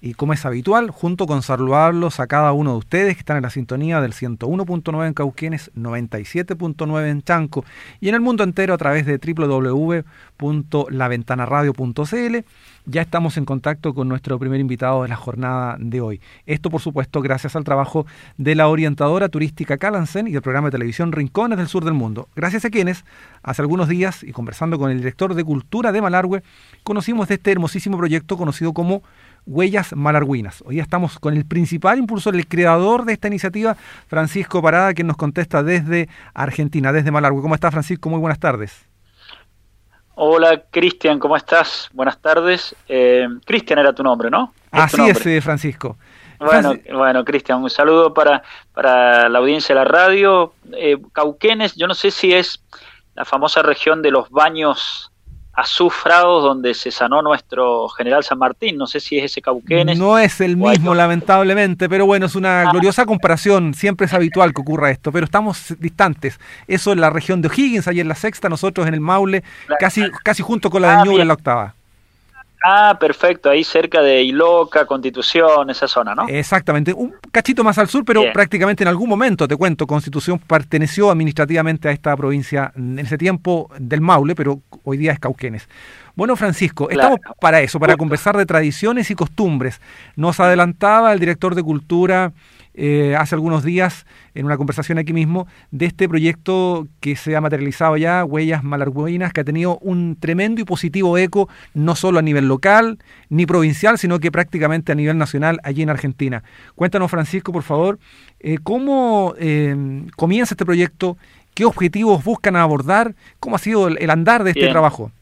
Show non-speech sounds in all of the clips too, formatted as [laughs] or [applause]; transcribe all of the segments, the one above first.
y como es habitual, junto con saludarlos a cada uno de ustedes que están en la sintonía del 101.9 en Cauquenes, 97.9 en Chanco y en el mundo entero a través de www.laventanaradio.cl. Ya estamos en contacto con nuestro primer invitado de la jornada de hoy. Esto, por supuesto, gracias al trabajo de la orientadora turística Calansen y del programa de televisión Rincones del Sur del Mundo. Gracias a quienes, hace algunos días, y conversando con el director de Cultura de Malargüe, conocimos de este hermosísimo proyecto conocido como Huellas Malarguinas. Hoy estamos con el principal impulsor, el creador de esta iniciativa, Francisco Parada, quien nos contesta desde Argentina, desde Malargüe. ¿Cómo está Francisco? Muy buenas tardes. Hola Cristian, ¿cómo estás? Buenas tardes. Eh, Cristian era tu nombre, ¿no? Así es, eh, Francisco. Bueno, bueno, Cristian, un saludo para, para la audiencia de la radio. Eh, Cauquenes, yo no sé si es la famosa región de los baños azufrados donde se sanó nuestro general San Martín. No sé si es ese Cauquenes. No es el mismo, lamentablemente, pero bueno, es una ah. gloriosa comparación. Siempre es habitual que ocurra esto, pero estamos distantes. Eso en la región de O'Higgins, ahí en la sexta, nosotros en el Maule, casi, casi junto con la de ah, Ñuble en la octava. Ah, perfecto, ahí cerca de Iloca, Constitución, esa zona, ¿no? Exactamente, un cachito más al sur, pero prácticamente en algún momento, te cuento, Constitución perteneció administrativamente a esta provincia en ese tiempo del Maule, pero hoy día es Cauquenes. Bueno, Francisco, estamos para eso, para conversar de tradiciones y costumbres. Nos adelantaba el director de Cultura eh, hace algunos días en una conversación aquí mismo de este proyecto que se ha materializado ya, Huellas Malargüinas, que ha tenido un tremendo y positivo eco, no solo a nivel local ni provincial, sino que prácticamente a nivel nacional allí en Argentina. Cuéntanos, Francisco, por favor, eh, cómo eh, comienza este proyecto, qué objetivos buscan abordar, cómo ha sido el, andar de este trabajo.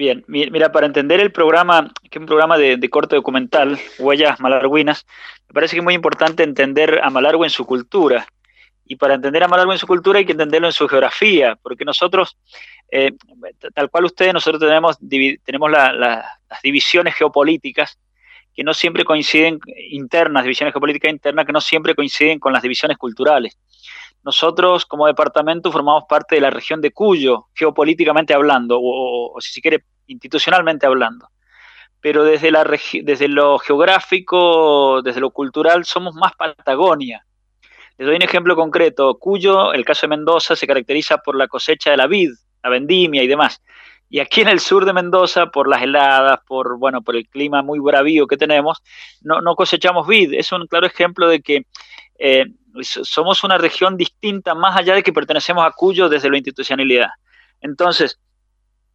Bien, mira, para entender el programa, que es un programa de, corte documental, Huellas Malarguinas, me parece que es muy importante entender a Malargüe en su cultura. Y para entender a Malargüe en su cultura hay que entenderlo en su geografía, porque nosotros, eh, tal cual ustedes, nosotros tenemos, tenemos las divisiones geopolíticas que no siempre coinciden, internas, divisiones geopolíticas internas, que no siempre coinciden con las divisiones culturales. Nosotros como departamento formamos parte de la región de Cuyo, geopolíticamente hablando, o, si se quiere, institucionalmente hablando. Pero desde, la desde lo geográfico, desde lo cultural, somos más Patagonia. Les doy un ejemplo concreto. Cuyo, el caso de Mendoza, se caracteriza por la cosecha de la vid, la vendimia y demás. Y aquí en el sur de Mendoza, por las heladas, por bueno, por el clima muy bravío que tenemos, no, cosechamos vid. Es un claro ejemplo de que eh, somos una región distinta, más allá de que pertenecemos a Cuyo desde la institucionalidad. Entonces,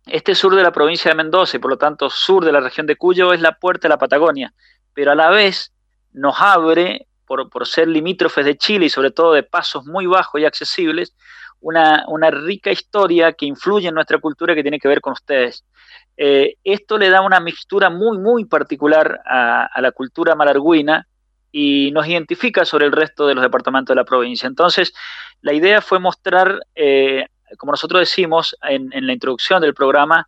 este sur de la provincia de Mendoza y por lo tanto sur de la región de Cuyo es la puerta de la Patagonia, pero a la vez nos abre, por, ser limítrofes de Chile y sobre todo de pasos muy bajos y accesibles, una, rica historia que influye en nuestra cultura que tiene que ver con ustedes. Eh, esto le da una mixtura muy, muy particular a, a la cultura malarguina y nos identifica sobre el resto de los departamentos de la provincia. Entonces, la idea fue mostrar, eh, como nosotros decimos en, la introducción del programa,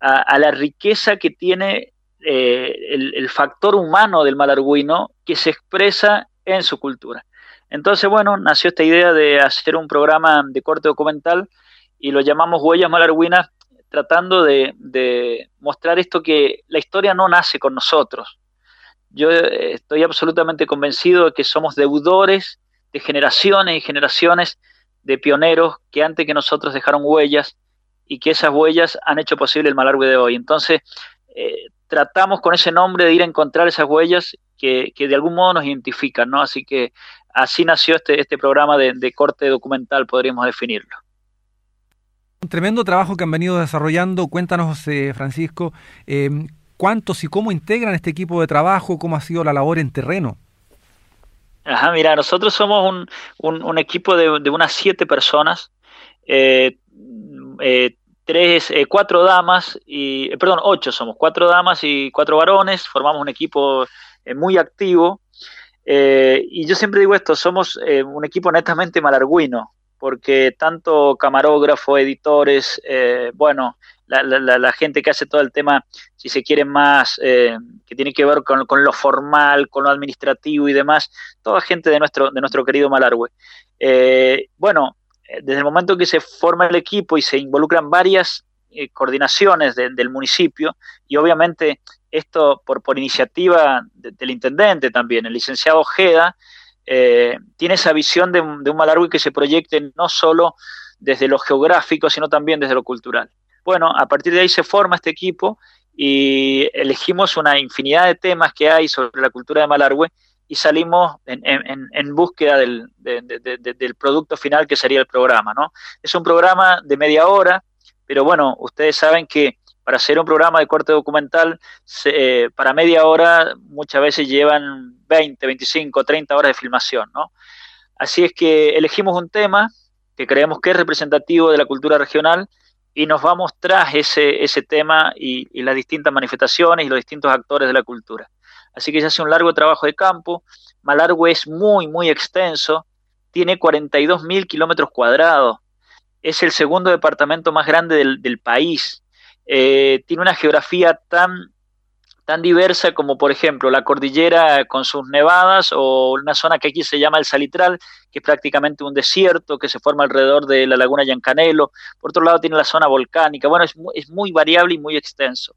a, la riqueza que tiene eh, el, factor humano del malarguino que se expresa en su cultura. Entonces, bueno, nació esta idea de hacer un programa de corte documental y lo llamamos Huellas Malarguinas, tratando de mostrar esto que la historia no nace con nosotros, yo eh, estoy absolutamente convencido de que somos deudores de generaciones y generaciones de pioneros que antes que nosotros dejaron huellas y que esas huellas han hecho posible el Malargüe de hoy. Entonces, eh, tratamos con ese nombre de ir a encontrar esas huellas que, de algún modo nos identifican, ¿no? Así que así nació este, este programa de, corte documental, podríamos definirlo. Un tremendo trabajo que han venido desarrollando. Cuéntanos, eh, Francisco, cuántos y cómo integran este equipo de trabajo, cómo ha sido la labor en terreno. Ajá, mira, nosotros somos un, equipo de, unas siete personas, eh, eh, tres, eh, cuatro damas y, perdón, ocho somos, cuatro damas y cuatro varones, formamos un equipo muy activo. y yo siempre digo esto, somos un equipo netamente malarguino, porque tanto camarógrafo, editores, bueno, la, gente que hace todo el tema, si se quiere más, eh, que tiene que ver con, lo formal, con lo administrativo y demás, toda gente de nuestro, de nuestro querido Malargüe. Eh, bueno, eh, desde el momento que se forma el equipo y se involucran varias coordinaciones del municipio, y obviamente esto por, por iniciativa del intendente también, el licenciado Ojeda, eh, tiene esa visión de, un Malargüe que se proyecte no solo desde lo geográfico, sino también desde lo cultural. Bueno, a partir de ahí se forma este equipo y elegimos una infinidad de temas que hay sobre la cultura de Malargüe y salimos en, búsqueda del, del, producto final que sería el programa. ¿no? Es un programa de media hora, pero bueno, ustedes saben que para hacer un programa de corte documental, eh, para media hora muchas veces llevan 20, 25, 30 horas de filmación. ¿no? Así es que elegimos un tema que creemos que es representativo de la cultura regional y nos vamos tras ese, ese tema y, las distintas manifestaciones y los distintos actores de la cultura. Así que se hace un largo trabajo de campo. Malargüe es muy, muy extenso, tiene 42 mil kilómetros cuadrados, es el segundo departamento más grande del, país, eh, tiene una geografía tan tan diversa como por ejemplo la cordillera con sus nevadas o una zona que aquí se llama el Salitral, que es prácticamente un desierto que se forma alrededor de la laguna Yancanelo. Por otro lado tiene la zona volcánica. Bueno, es, es muy variable y muy extenso.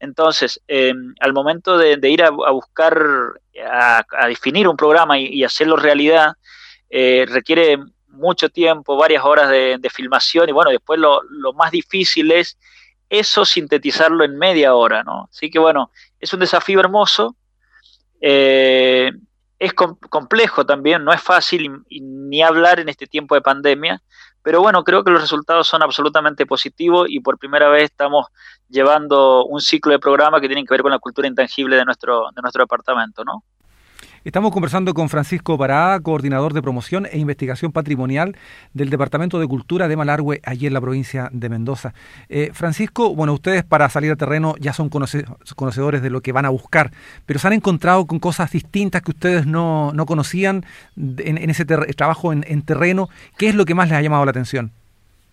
Entonces, eh, al momento de, ir a, buscar, a, definir un programa y, hacerlo realidad, eh, requiere mucho tiempo, varias horas de, filmación y bueno, después lo, lo más difícil es eso sintetizarlo en media hora, ¿no? Así que bueno, es un desafío hermoso, eh, es complejo también, no es fácil ni hablar en este tiempo de pandemia, pero bueno, creo que los resultados son absolutamente positivos y por primera vez estamos llevando un ciclo de programa que tiene que ver con la cultura intangible de nuestro, de nuestro departamento, ¿no? Estamos conversando con Francisco Parada, coordinador de promoción e investigación patrimonial del Departamento de Cultura de Malargüe, allí en la provincia de Mendoza. Eh, Francisco, bueno, ustedes para salir a terreno ya son conocedores de lo que van a buscar, pero se han encontrado con cosas distintas que ustedes no, conocían en, ese trabajo en, terreno. ¿Qué es lo que más les ha llamado la atención?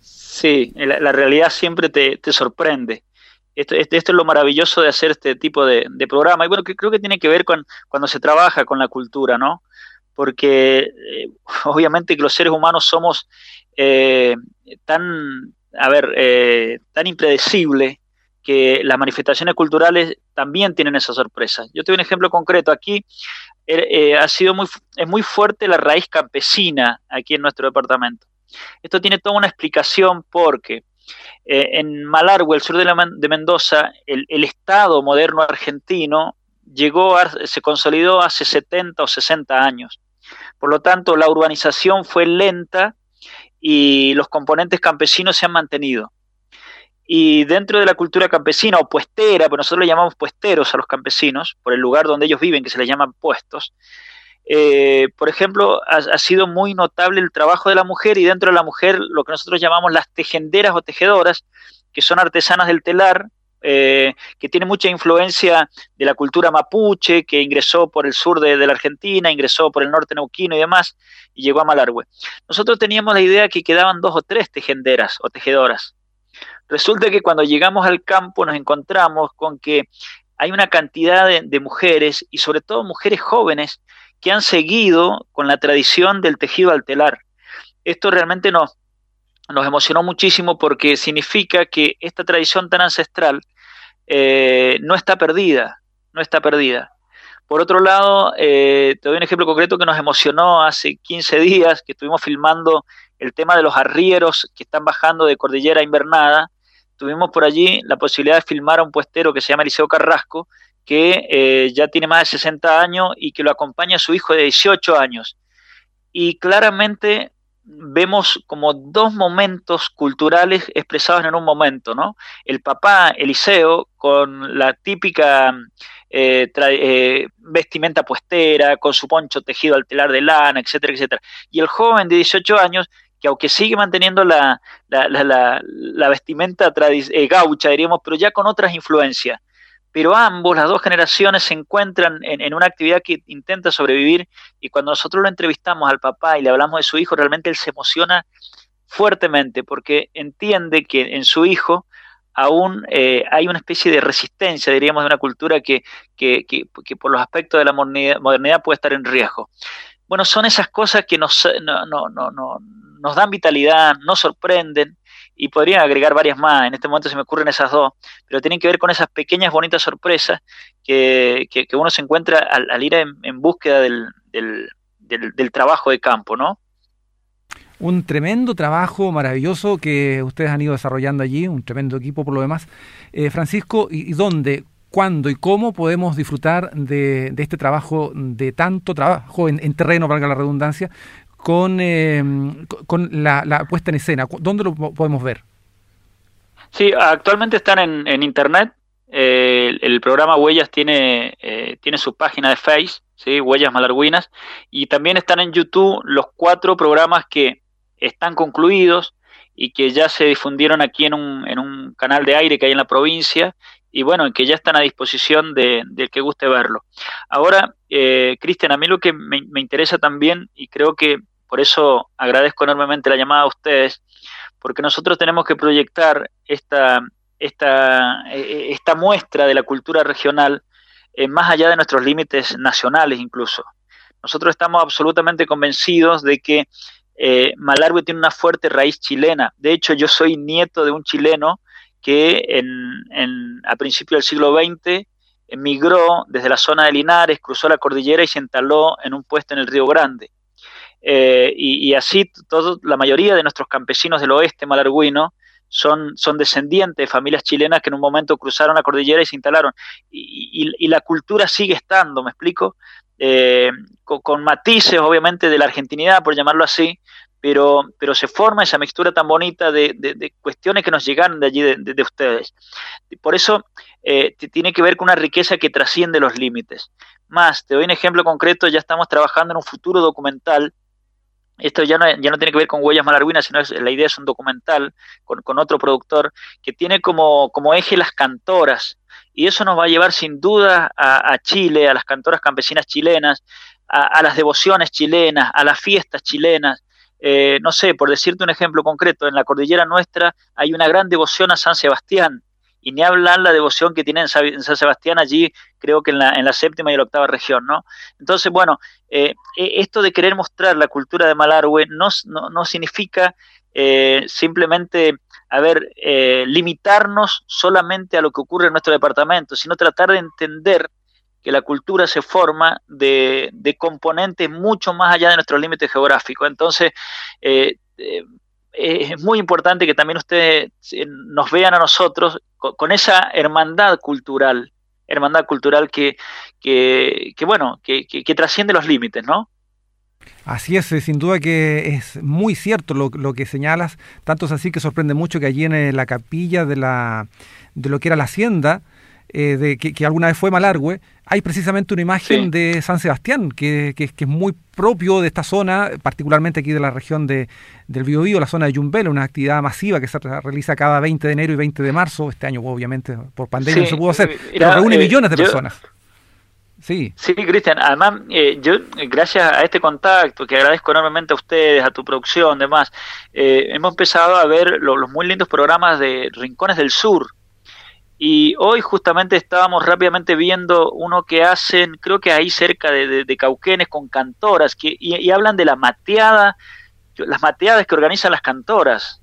Sí, la, realidad siempre te sorprende. Esto, esto, es lo maravilloso de hacer este tipo de, programa. Y bueno, que creo que tiene que ver con cuando se trabaja con la cultura, ¿no? Porque eh, [laughs] obviamente que los seres humanos somos eh, tan, a ver, eh, tan impredecibles que las manifestaciones culturales también tienen esa sorpresa. Yo te doy un ejemplo concreto. Aquí ha sido muy, es muy fuerte la raíz campesina aquí en nuestro departamento. Esto tiene toda una explicación porque eh, en Malargüe, el sur de, Mendoza, el, Estado moderno argentino llegó se consolidó hace 70 o 60 años. Por lo tanto, la urbanización fue lenta y los componentes campesinos se han mantenido. Y dentro de la cultura campesina o puestera, pues nosotros le llamamos puesteros a los campesinos, por el lugar donde ellos viven, que se les llaman puestos, eh, por ejemplo, ha, sido muy notable el trabajo de la mujer y dentro de la mujer lo que nosotros llamamos las tejenderas o tejedoras, que son artesanas del telar, eh, que tiene mucha influencia de la cultura mapuche, que ingresó por el sur de, la Argentina, ingresó por el norte neuquino y demás, y llegó a Malargüe. Nosotros teníamos la idea que quedaban dos o tres tejenderas o tejedoras. Resulta que cuando llegamos al campo nos encontramos con que hay una cantidad de mujeres, y sobre todo mujeres jóvenes, que han seguido con la tradición del tejido al telar. Esto realmente nos, nos emocionó muchísimo porque significa que esta tradición tan ancestral eh, no está perdida, no está perdida. Por otro lado, eh, te doy un ejemplo concreto que nos emocionó hace 15 días, que estuvimos filmando el tema de los arrieros que están bajando de Cordillera Invernada. Tuvimos por allí la posibilidad de filmar a un puestero que se llama Eliseo Carrasco, que eh, ya tiene más de 60 años y que lo acompaña su hijo de 18 años. Y claramente vemos como dos momentos culturales expresados en un momento, ¿no? El papá Eliseo con la típica eh, eh, vestimenta puestera, con su poncho tejido al telar de lana, etcétera, etcétera. Y el joven de 18 años que aunque sigue manteniendo la, la, vestimenta gaucha, diríamos, pero ya con otras influencias pero ambos, las dos generaciones, se encuentran en, una actividad que intenta sobrevivir y cuando nosotros lo entrevistamos al papá y le hablamos de su hijo, realmente él se emociona fuertemente porque entiende que en su hijo aún eh, hay una especie de resistencia, diríamos, de una cultura que, que, por los aspectos de la modernidad, puede estar en riesgo. Bueno, son esas cosas que nos, no, no, no, nos dan vitalidad, nos sorprenden y podría agregar varias más, en este momento se me ocurren esas dos, pero tienen que ver con esas pequeñas bonitas sorpresas que, uno se encuentra al, ir en, búsqueda del, del, trabajo de campo, ¿no? Un tremendo trabajo maravilloso que ustedes han ido desarrollando allí, un tremendo equipo por lo demás. Eh, Francisco, ¿y, dónde, cuándo y cómo podemos disfrutar de, este trabajo, de tanto trabajo en, terreno, valga la redundancia, con, eh, con la, puesta en escena? ¿Dónde lo podemos ver? Sí, actualmente están en, internet. Eh, el, programa Huellas tiene, tiene su página de Face, ¿sí? Huellas Malarguinas, y también están en YouTube los cuatro programas que están concluidos y que ya se difundieron aquí en un, en un canal de aire que hay en la provincia y bueno, que ya están a disposición de, del que guste verlo. Ahora, eh, Cristian, a mí lo que me, interesa también, y creo que por eso agradezco enormemente la llamada a ustedes, porque nosotros tenemos que proyectar esta, esta, eh, esta muestra de la cultura regional eh, más allá de nuestros límites nacionales incluso. Nosotros estamos absolutamente convencidos de que eh, Malargüe tiene una fuerte raíz chilena. De hecho, yo soy nieto de un chileno que en, a principios del siglo XX emigró desde la zona de Linares, cruzó la cordillera y se instaló en un puesto en el Río Grande. Eh, y, así todo, la mayoría de nuestros campesinos del oeste malarguino son, son descendientes de familias chilenas que en un momento cruzaron la cordillera y se instalaron. y la cultura sigue estando, ¿me explico? Eh, con, matices obviamente de la argentinidad, por llamarlo así, pero, pero se forma esa mixtura tan bonita de, cuestiones que nos llegan de allí, de, ustedes. Por eso eh, tiene que ver con una riqueza que trasciende los límites. Más, te doy un ejemplo concreto, ya estamos trabajando en un futuro documental esto ya no, ya no tiene que ver con huellas malarguinas, sino es, la idea es un documental con, con otro productor que tiene como, como, eje las cantoras y eso nos va a llevar sin duda a, Chile, a las cantoras campesinas chilenas, a, las devociones chilenas, a las fiestas chilenas. Eh, no sé, por decirte un ejemplo concreto, en la cordillera nuestra hay una gran devoción a San Sebastián, y ni hablar la devoción que tiene en San Sebastián allí, creo que en la, en la séptima y la octava región, ¿no? Entonces, bueno, eh, e, esto de querer mostrar la cultura de Malargüe no, no, no significa eh, simplemente, a ver, eh, limitarnos solamente a lo que ocurre en nuestro departamento, sino tratar de entender que la cultura se forma de, componentes mucho más allá de nuestros límites geográficos. Entonces, eh, es muy importante que también ustedes nos vean a nosotros con, esa hermandad cultural, hermandad cultural que, que, bueno, que, que trasciende los límites, ¿no? Así es, eh, sin duda que es muy cierto lo, lo, que señalas, tanto es así que sorprende mucho que allí en eh, la capilla de, la, de lo que era la hacienda, eh, de, que, alguna vez fue Malargüe, hay precisamente una imagen de San Sebastián, que, que, es muy propio de esta zona, particularmente aquí de la región de, del Biobío, la zona de Yumbel, una actividad masiva que se realiza cada 20 de enero y 20 de marzo, este año obviamente por pandemia no se pudo hacer, pero reúne millones de personas. Sí. Sí, Cristian. Además, eh, yo, gracias a este contacto, que agradezco enormemente a ustedes, a tu producción, demás, eh, hemos empezado a ver los muy lindos programas de Rincones del Sur. Y hoy justamente estábamos rápidamente viendo uno que hacen, creo que ahí cerca de, Cauquenes, con cantoras, que, y, hablan de la mateada, las mateadas que organizan las cantoras.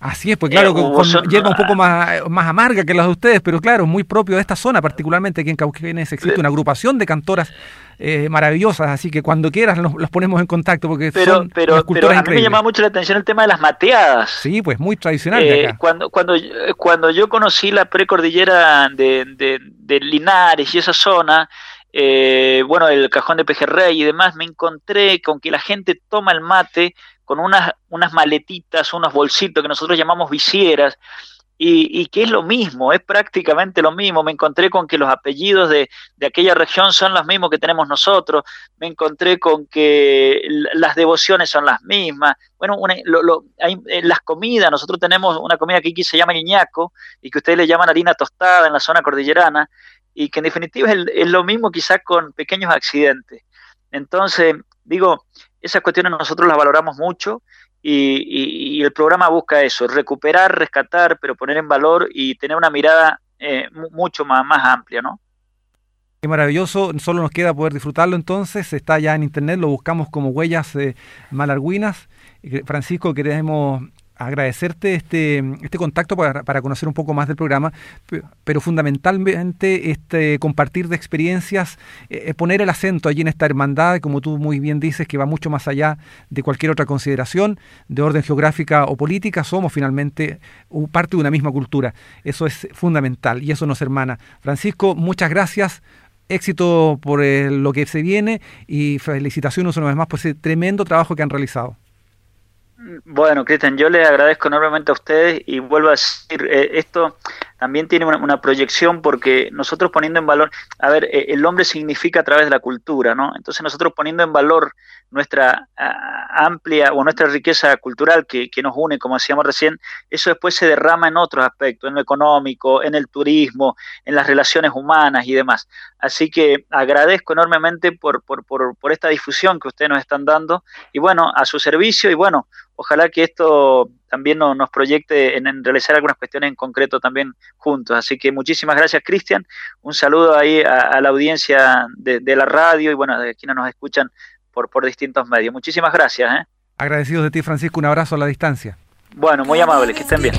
Así es, pues claro, con, hierba un poco más, más amarga que las de ustedes, pero claro, muy propio de esta zona, particularmente aquí en Cauquenes existe una agrupación de cantoras eh, maravillosas, así que cuando quieras los, ponemos en contacto porque pero, son pero, pero a mí me llama mucho la atención el tema de las mateadas. Sí, pues muy tradicional. Eh, cuando, cuando, cuando yo conocí la precordillera de, de, de Linares y esa zona, eh, bueno, el cajón de Pejerrey y demás, me encontré con que la gente toma el mate con unas, unas maletitas, unos bolsitos que nosotros llamamos visieras, y, que es lo mismo, es prácticamente lo mismo. Me encontré con que los apellidos de, de aquella región son los mismos que tenemos nosotros, me encontré con que las devociones son las mismas. Bueno, hay, eh, las comidas, nosotros tenemos una comida que aquí se llama ñaco y que ustedes le llaman harina tostada en la zona cordillerana, y que en definitiva es, es lo mismo quizás con pequeños accidentes. Entonces, digo, esas cuestiones nosotros las valoramos mucho y, el programa busca eso, recuperar, rescatar, pero poner en valor y tener una mirada eh, mucho más, más amplia, ¿no? Qué maravilloso, solo nos queda poder disfrutarlo entonces, está ya en internet, lo buscamos como Huellas eh, Malarguinas. Francisco, queremos agradecerte este, este contacto para, para, conocer un poco más del programa, pero fundamentalmente este compartir de experiencias, eh, eh, poner el acento allí en esta hermandad, como tú muy bien dices, que va mucho más allá de cualquier otra consideración de orden geográfica o política, somos finalmente parte de una misma cultura. Eso es fundamental y eso nos hermana. Francisco, muchas gracias éxito por eh, lo que se viene y felicitaciones una vez más por ese tremendo trabajo que han realizado. Bueno, Cristian, yo le agradezco enormemente a ustedes y vuelvo a decir, eh, esto también tiene una, proyección porque nosotros poniendo en valor, a ver, eh, el hombre significa a través de la cultura, ¿no? Entonces nosotros poniendo en valor nuestra amplia o nuestra riqueza cultural que, que, nos une, como decíamos recién, eso después se derrama en otros aspectos, en lo económico, en el turismo, en las relaciones humanas y demás. Así que agradezco enormemente por, por, por, por esta difusión que ustedes nos están dando y bueno, a su servicio y bueno, ojalá que esto también nos proyecte en, realizar algunas cuestiones en concreto también juntos. Así que muchísimas gracias, Cristian. Un saludo ahí a, la audiencia de, la radio y bueno, de quienes nos escuchan por, por distintos medios. Muchísimas gracias. ¿eh? Agradecidos de ti, Francisco. Un abrazo a la distancia. Bueno, muy amable, que estén bien.